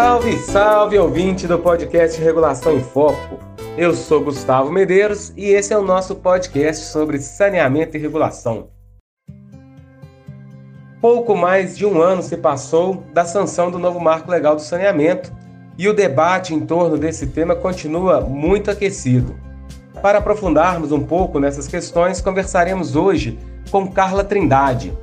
Salve, salve, ouvinte do podcast Regulação em Foco. Eu sou Gustavo Medeiros e esse é o nosso podcast sobre saneamento e regulação. Pouco mais de um ano se passou da sanção do novo marco legal do saneamento e o debate em torno desse tema continua muito aquecido. Para aprofundarmos um pouco nessas questões, conversaremos hoje com Carla Trindade,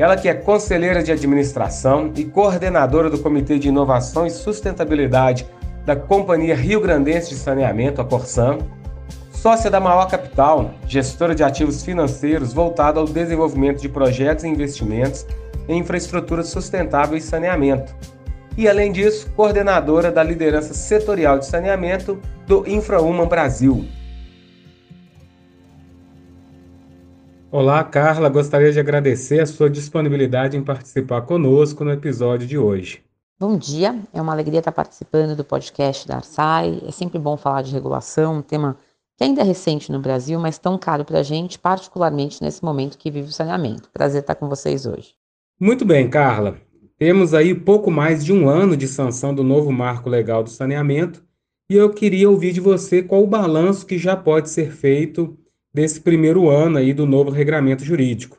ela que é conselheira de administração e coordenadora do Comitê de Inovação e Sustentabilidade da Companhia Rio Grandense de Saneamento, a Corsan, sócia da Maior Capital, gestora de ativos financeiros voltada ao desenvolvimento de projetos e investimentos em infraestrutura sustentável e saneamento. E, além disso, coordenadora da liderança setorial de saneamento do InfraUman Brasil, Olá, Carla. Gostaria de agradecer a sua disponibilidade em participar conosco no episódio de hoje. Bom dia, é uma alegria estar participando do podcast da Arsai. É sempre bom falar de regulação, um tema que ainda é recente no Brasil, mas tão caro para a gente, particularmente nesse momento que vive o saneamento. Prazer estar com vocês hoje. Muito bem, Carla. Temos aí pouco mais de um ano de sanção do novo marco legal do saneamento e eu queria ouvir de você qual o balanço que já pode ser feito desse primeiro ano aí do novo regramento jurídico.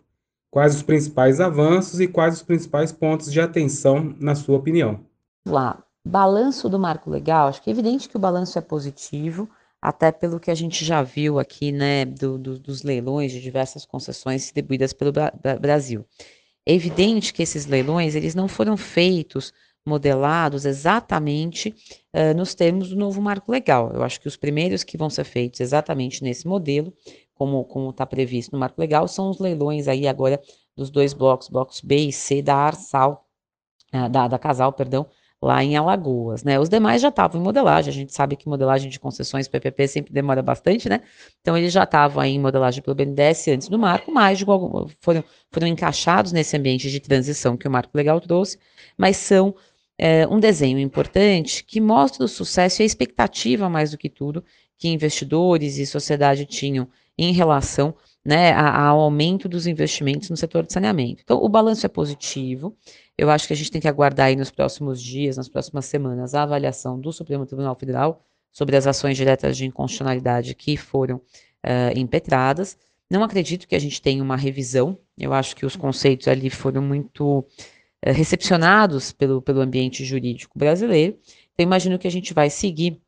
Quais os principais avanços e quais os principais pontos de atenção, na sua opinião? Lá, balanço do marco legal, acho que é evidente que o balanço é positivo, até pelo que a gente já viu aqui, né, do, do, dos leilões de diversas concessões distribuídas pelo Brasil. É evidente que esses leilões, eles não foram feitos modelados exatamente uh, nos termos do novo marco legal. Eu acho que os primeiros que vão ser feitos exatamente nesse modelo, como está previsto no marco legal, são os leilões aí agora dos dois blocos, blocos B e C da Arsal, uh, da, da Casal, perdão, lá em Alagoas, né? Os demais já estavam em modelagem, a gente sabe que modelagem de concessões PPP sempre demora bastante, né? Então eles já estavam aí em modelagem pelo BNDES antes do marco, mas foram, foram encaixados nesse ambiente de transição que o marco legal trouxe, mas são é, um desenho importante que mostra o sucesso e a expectativa, mais do que tudo, que investidores e sociedade tinham em relação né, ao aumento dos investimentos no setor de saneamento. Então, o balanço é positivo. Eu acho que a gente tem que aguardar aí nos próximos dias, nas próximas semanas, a avaliação do Supremo Tribunal Federal sobre as ações diretas de inconstitucionalidade que foram uh, impetradas. Não acredito que a gente tenha uma revisão. Eu acho que os conceitos ali foram muito eh, recepcionados pelo, pelo ambiente jurídico brasileiro. Então, imagino que a gente vai seguir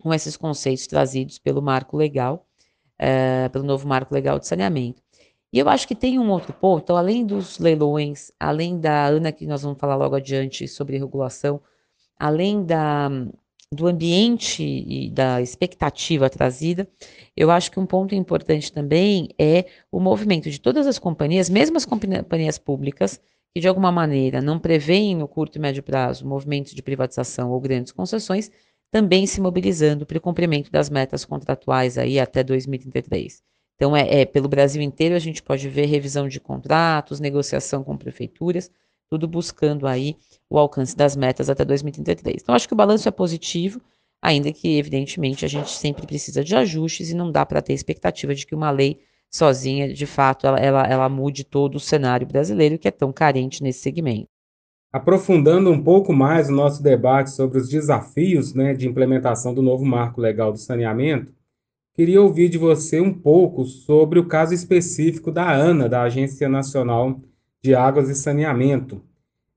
com esses conceitos trazidos pelo marco legal, uh, pelo novo marco legal de saneamento. E eu acho que tem um outro ponto, então, além dos leilões, além da Ana, que nós vamos falar logo adiante sobre regulação, além da, do ambiente e da expectativa trazida, eu acho que um ponto importante também é o movimento de todas as companhias, mesmo as companhias públicas, que de alguma maneira não prevêem no curto e médio prazo movimentos de privatização ou grandes concessões, também se mobilizando para o cumprimento das metas contratuais aí até 2033. Então, é, é, pelo Brasil inteiro a gente pode ver revisão de contratos, negociação com prefeituras, tudo buscando aí o alcance das metas até 2033. Então, acho que o balanço é positivo, ainda que, evidentemente, a gente sempre precisa de ajustes e não dá para ter expectativa de que uma lei sozinha, de fato, ela, ela, ela mude todo o cenário brasileiro que é tão carente nesse segmento. Aprofundando um pouco mais o nosso debate sobre os desafios né, de implementação do novo marco legal do saneamento, queria ouvir de você um pouco sobre o caso específico da ANA, da Agência Nacional de Águas e Saneamento.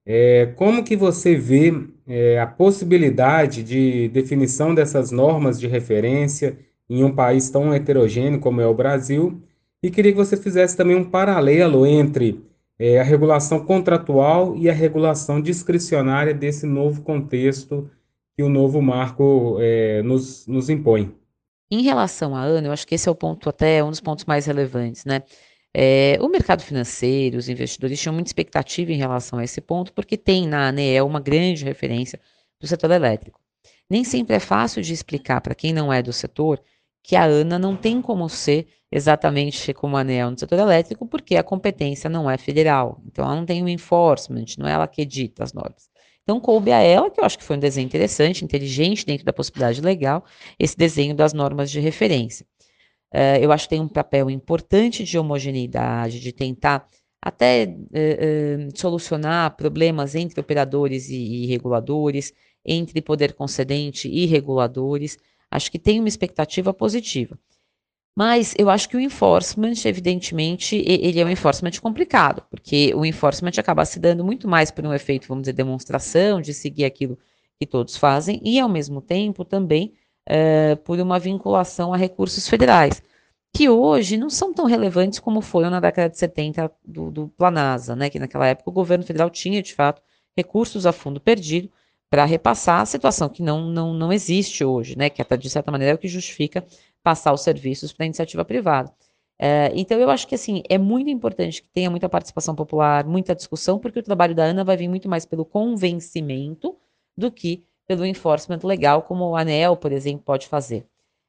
É, como que você vê é, a possibilidade de definição dessas normas de referência em um país tão heterogêneo como é o Brasil e queria que você fizesse também um paralelo entre é, a regulação contratual e a regulação discricionária desse novo contexto que o novo marco é, nos, nos impõe. Em relação à ANA, eu acho que esse é o ponto até um dos pontos mais relevantes, né? É, o mercado financeiro, os investidores tinham muita expectativa em relação a esse ponto, porque tem na ANEEL uma grande referência do setor elétrico. Nem sempre é fácil de explicar para quem não é do setor que a ANA não tem como ser exatamente como a ANEL no setor elétrico, porque a competência não é federal. Então, ela não tem o um enforcement, não é ela que edita as normas. Então, coube a ela, que eu acho que foi um desenho interessante, inteligente, dentro da possibilidade legal, esse desenho das normas de referência. Uh, eu acho que tem um papel importante de homogeneidade, de tentar até uh, uh, solucionar problemas entre operadores e, e reguladores, entre poder concedente e reguladores. Acho que tem uma expectativa positiva. Mas eu acho que o enforcement, evidentemente, ele é um enforcement complicado, porque o enforcement acaba se dando muito mais por um efeito, vamos dizer, demonstração, de seguir aquilo que todos fazem, e ao mesmo tempo também uh, por uma vinculação a recursos federais, que hoje não são tão relevantes como foram na década de 70 do, do Planasa, né, que naquela época o governo federal tinha, de fato, recursos a fundo perdido para repassar a situação que não, não, não existe hoje, né, que até de certa maneira é o que justifica passar os serviços para a iniciativa privada. É, então, eu acho que assim é muito importante que tenha muita participação popular, muita discussão, porque o trabalho da Ana vai vir muito mais pelo convencimento do que pelo enforcement legal, como o ANEL, por exemplo, pode fazer.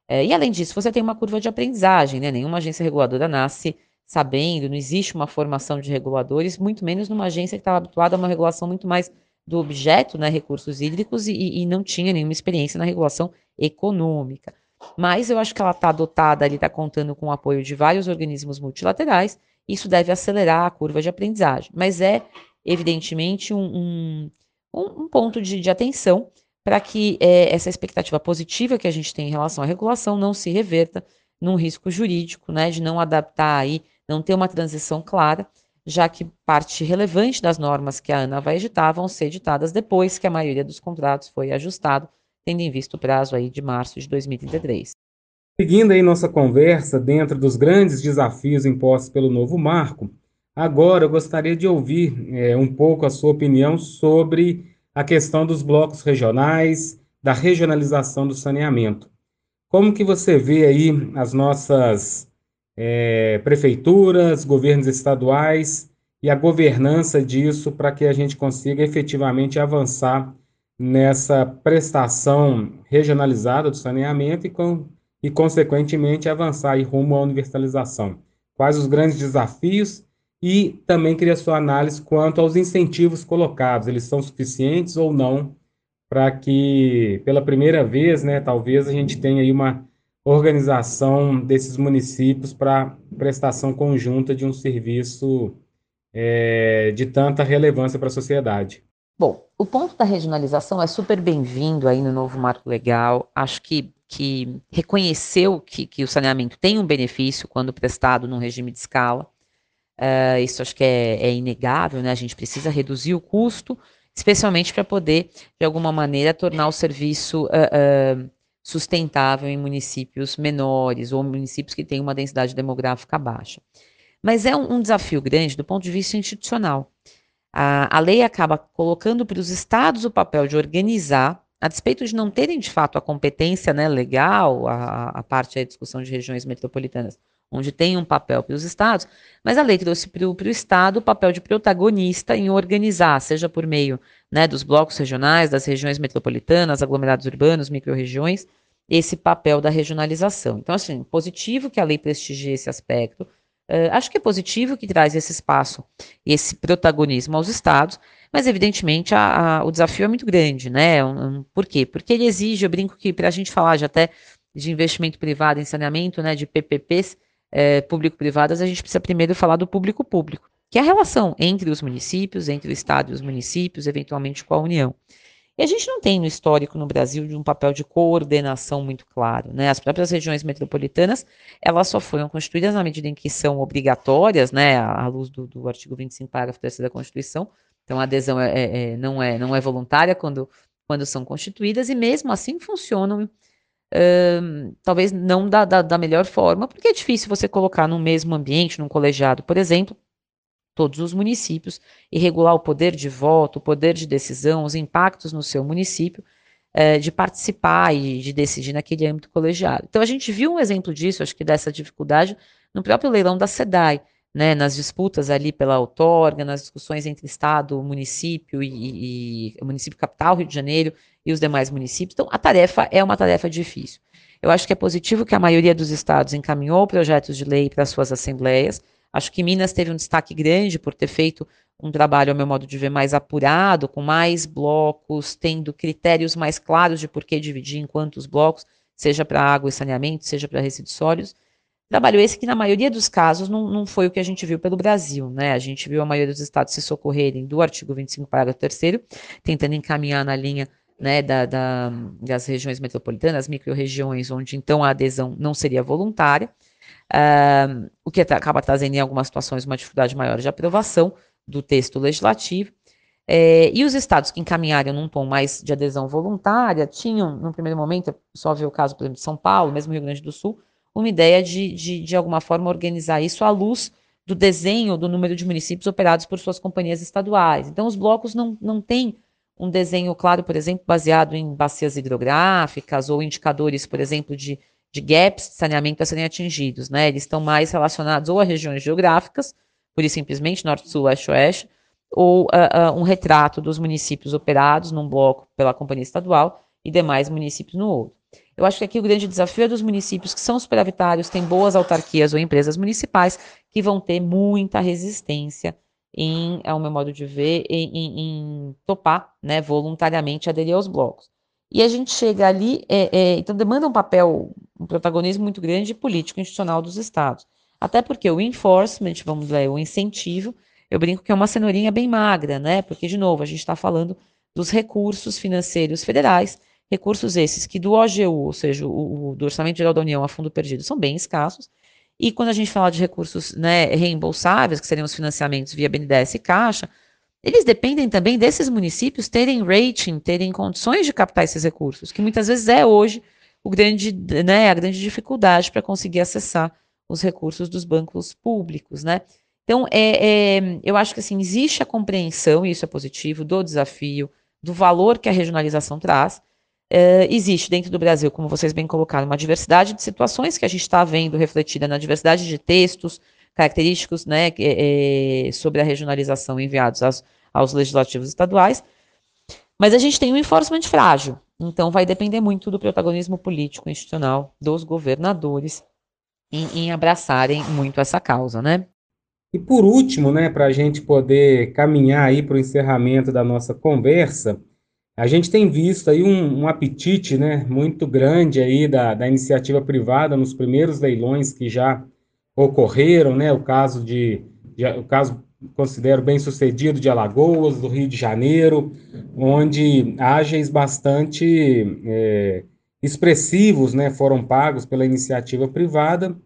É, e além disso, você tem uma curva de aprendizagem, né? Nenhuma agência reguladora nasce sabendo, não existe uma formação de reguladores, muito menos numa agência que estava habituada a uma regulação muito mais do objeto, né, recursos hídricos, e, e não tinha nenhuma experiência na regulação econômica. Mas eu acho que ela está dotada, ali está contando com o apoio de vários organismos multilaterais, isso deve acelerar a curva de aprendizagem. Mas é, evidentemente, um, um, um ponto de, de atenção para que é, essa expectativa positiva que a gente tem em relação à regulação não se reverta num risco jurídico, né, de não adaptar aí, não ter uma transição clara, já que parte relevante das normas que a ANA vai editar vão ser editadas depois que a maioria dos contratos foi ajustado tendo em vista o prazo aí de março de 2033. Seguindo aí nossa conversa dentro dos grandes desafios impostos pelo novo marco, agora eu gostaria de ouvir é, um pouco a sua opinião sobre a questão dos blocos regionais, da regionalização do saneamento. Como que você vê aí as nossas é, prefeituras, governos estaduais e a governança disso para que a gente consiga efetivamente avançar nessa prestação regionalizada do saneamento e, com, e consequentemente, avançar rumo à universalização. Quais os grandes desafios e também queria sua análise quanto aos incentivos colocados, eles são suficientes ou não para que, pela primeira vez, né, talvez a gente tenha aí uma organização desses municípios para prestação conjunta de um serviço é, de tanta relevância para a sociedade. Bom, o ponto da regionalização é super bem-vindo aí no novo marco legal. Acho que, que reconheceu que, que o saneamento tem um benefício quando prestado num regime de escala. Uh, isso acho que é, é, inegável, né? A gente precisa reduzir o custo, especialmente para poder, de alguma maneira, tornar o serviço uh, uh, sustentável em municípios menores ou municípios que têm uma densidade demográfica baixa. Mas é um, um desafio grande do ponto de vista institucional. A, a lei acaba colocando para os estados o papel de organizar, a despeito de não terem de fato a competência né, legal, a, a parte da discussão de regiões metropolitanas, onde tem um papel para os estados, mas a lei trouxe para o Estado o papel de protagonista em organizar, seja por meio né, dos blocos regionais, das regiões metropolitanas, aglomerados urbanos, microrregiões, esse papel da regionalização. Então, assim, positivo que a lei prestigie esse aspecto, Uh, acho que é positivo que traz esse espaço, esse protagonismo aos estados, mas evidentemente a, a, o desafio é muito grande, né? Um, um, por quê? Porque ele exige, eu brinco que para a gente falar de até de investimento privado em saneamento, né, de PPPs é, público-privadas, a gente precisa primeiro falar do público-público, que é a relação entre os municípios, entre o estado e os municípios, eventualmente com a União. E a gente não tem no histórico no Brasil de um papel de coordenação muito claro. Né? As próprias regiões metropolitanas, elas só foram constituídas na medida em que são obrigatórias, né, à luz do, do artigo 25, parágrafo 3 da Constituição. Então, a adesão é, é, é, não, é, não é voluntária quando, quando são constituídas, e mesmo assim funcionam, talvez não da, da, da melhor forma, porque é difícil você colocar no mesmo ambiente, num colegiado, por exemplo, todos os municípios e regular o poder de voto, o poder de decisão, os impactos no seu município, é, de participar e de decidir naquele âmbito colegiado. Então, a gente viu um exemplo disso, acho que dessa dificuldade, no próprio leilão da SEDAI, né, nas disputas ali pela outorga, nas discussões entre Estado, município e, e, município capital, Rio de Janeiro e os demais municípios. Então, a tarefa é uma tarefa difícil. Eu acho que é positivo que a maioria dos estados encaminhou projetos de lei para suas assembleias, Acho que Minas teve um destaque grande por ter feito um trabalho, ao meu modo de ver, mais apurado, com mais blocos, tendo critérios mais claros de por que dividir em quantos blocos, seja para água e saneamento, seja para resíduos sólidos. Trabalho esse que, na maioria dos casos, não, não foi o que a gente viu pelo Brasil. Né? A gente viu a maioria dos estados se socorrerem do artigo 25, parágrafo 3, tentando encaminhar na linha né, da, da, das regiões metropolitanas, micro-regiões, onde então a adesão não seria voluntária, uh, o que acaba trazendo em algumas situações uma dificuldade maior de aprovação do texto legislativo. É, e os estados que encaminharam num tom mais de adesão voluntária tinham, no primeiro momento, só ver o caso, por exemplo, de São Paulo, mesmo Rio Grande do Sul, uma ideia de, de, de alguma forma, organizar isso à luz do desenho do número de municípios operados por suas companhias estaduais. Então, os blocos não, não têm um desenho claro, por exemplo, baseado em bacias hidrográficas ou indicadores, por exemplo, de, de gaps de saneamento a serem atingidos. Né? Eles estão mais relacionados ou a regiões geográficas, por isso simplesmente norte, sul, leste, oeste, ou uh, uh, um retrato dos municípios operados num bloco pela companhia estadual e demais municípios no outro. Eu acho que aqui o grande desafio é dos municípios que são superavitários, têm boas autarquias ou empresas municipais, que vão ter muita resistência em, ao meu modo de ver, em, em, em topar né, voluntariamente aderir aos blocos. E a gente chega ali, é, é, então demanda um papel, um protagonismo muito grande político institucional dos estados. Até porque o enforcement, vamos ver, o incentivo, eu brinco que é uma cenourinha bem magra, né? Porque, de novo, a gente está falando dos recursos financeiros federais, recursos esses que do OGU, ou seja, o, do Orçamento Geral da União a fundo perdido, são bem escassos, e quando a gente fala de recursos né, reembolsáveis, que seriam os financiamentos via BNDES e Caixa, eles dependem também desses municípios terem rating, terem condições de captar esses recursos, que muitas vezes é hoje o grande, né, a grande dificuldade para conseguir acessar os recursos dos bancos públicos, né? Então, é, é, eu acho que assim, existe a compreensão, e isso é positivo, do desafio, do valor que a regionalização traz, Uh, existe dentro do Brasil, como vocês bem colocaram, uma diversidade de situações que a gente está vendo refletida na diversidade de textos característicos né, é, sobre a regionalização enviados aos, aos, legislativos estaduais, mas a gente tem um enforcement frágil, então vai depender muito do protagonismo político institucional dos governadores em, em abraçarem muito essa causa, né? E por último, né, para a gente poder caminhar aí para o encerramento da nossa conversa, a gente tem visto aí um, um apetite né, muito grande aí da, da iniciativa privada nos primeiros leilões que já ocorreram, né, o caso de, de o caso considero bem sucedido de Alagoas, do Rio de Janeiro, onde ágeis bastante é, expressivos né, foram pagos pela iniciativa privada.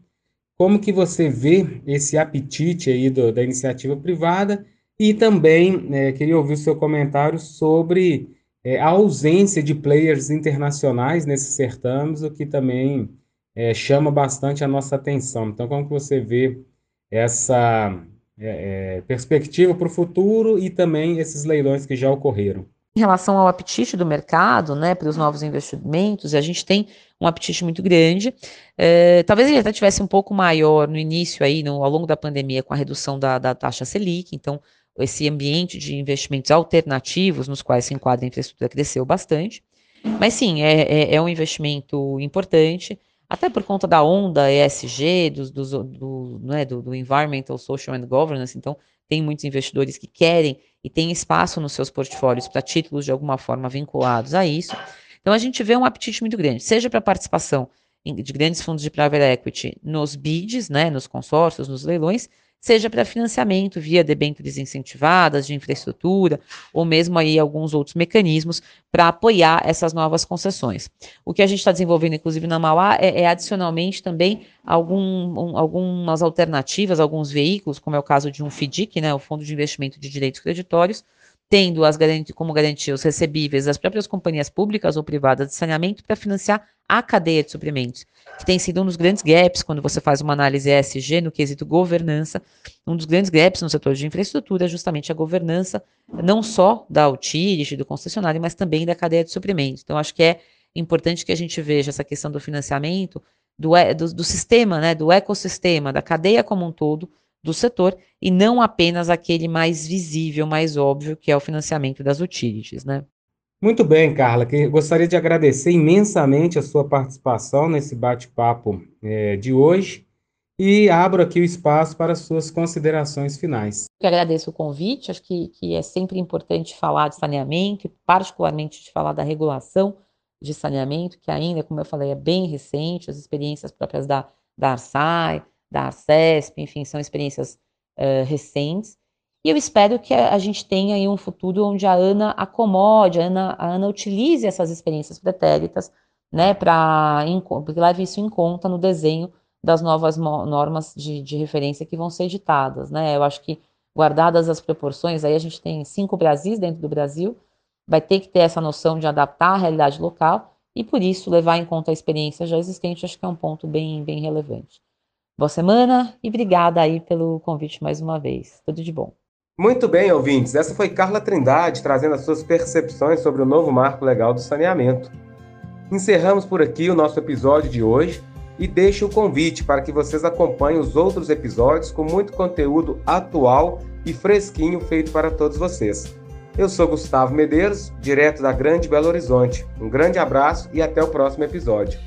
Como que você vê esse apetite aí do, da iniciativa privada? E também é, queria ouvir o seu comentário sobre é, a ausência de players internacionais nesses certames, o que também é, chama bastante a nossa atenção. Então, como que você vê essa é, é perspectiva para o futuro e também esses leilões que já ocorreram? Em relação ao apetite do mercado, né, para os novos investimentos, a gente tem um apetite muito grande. É, talvez ele até tivesse um pouco maior no início aí, no, ao longo da pandemia, com a redução da, da taxa Selic. Então, esse ambiente de investimentos alternativos nos quais se enquadra a infraestrutura cresceu bastante. Mas sim, é, é, é um investimento importante, até por conta da onda ESG, do, do, do, né, do, do Environmental, Social and Governance. Então, tem muitos investidores que querem e têm espaço nos seus portfólios para títulos de alguma forma vinculados a isso. Então, a gente vê um apetite muito grande, seja para participação de grandes fundos de private equity nos bids, né, nos consórcios, nos leilões, seja para financiamento via debêntures incentivadas de infraestrutura, ou mesmo aí alguns outros mecanismos para apoiar essas novas concessões. O que a gente está desenvolvendo, inclusive na Mauá, é, é adicionalmente também algum, um, algumas alternativas, alguns veículos, como é o caso de um FDIC, né, o Fundo de Investimento de Direitos Creditórios, tendo as garanti como garantia os recebíveis das próprias companhias públicas ou privadas de saneamento para financiar a cadeia de suprimentos, que tem sido um dos grandes gaps quando você faz uma análise ESG no quesito governança, um dos grandes gaps no setor de infraestrutura é justamente a governança, não só da utility, do concessionário, mas também da cadeia de suprimentos. Então, acho que é importante que a gente veja essa questão do financiamento, do, do, do sistema, né, do ecossistema, da cadeia como um todo, do setor e não apenas aquele mais visível, mais óbvio, que é o financiamento das utilities, né? Muito bem, Carla. Gostaria de agradecer imensamente a sua participação nesse bate-papo é, de hoje e abro aqui o espaço para as suas considerações finais. Eu agradeço o convite, acho que, que é sempre importante falar de saneamento, particularmente de falar da regulação de saneamento, que ainda, como eu falei, é bem recente, as experiências próprias da, da Arsai, da CESP, enfim, são experiências uh, recentes. E eu espero que a gente tenha aí um futuro onde a Ana acomode, a Ana, a Ana utilize essas experiências pretéritas, né, para leve isso em conta no desenho das novas normas de, de, referência que vão ser editadas, né? Eu acho que guardadas as proporções, aí a gente tem cinco Brasis dentro do Brasil, vai ter que ter essa noção de adaptar a realidade local e por isso levar em conta a experiência já existente, acho que é um ponto bem, bem relevante. Boa semana e obrigada aí pelo convite mais uma vez. Tudo de bom. Muito bem, ouvintes. Essa foi Carla Trindade trazendo as suas percepções sobre o novo marco legal do saneamento. Encerramos por aqui o nosso episódio de hoje e deixo o convite para que vocês acompanhem os outros episódios com muito conteúdo atual e fresquinho feito para todos vocês. Eu sou Gustavo Medeiros, direto da Grande Belo Horizonte. Um grande abraço e até o próximo episódio.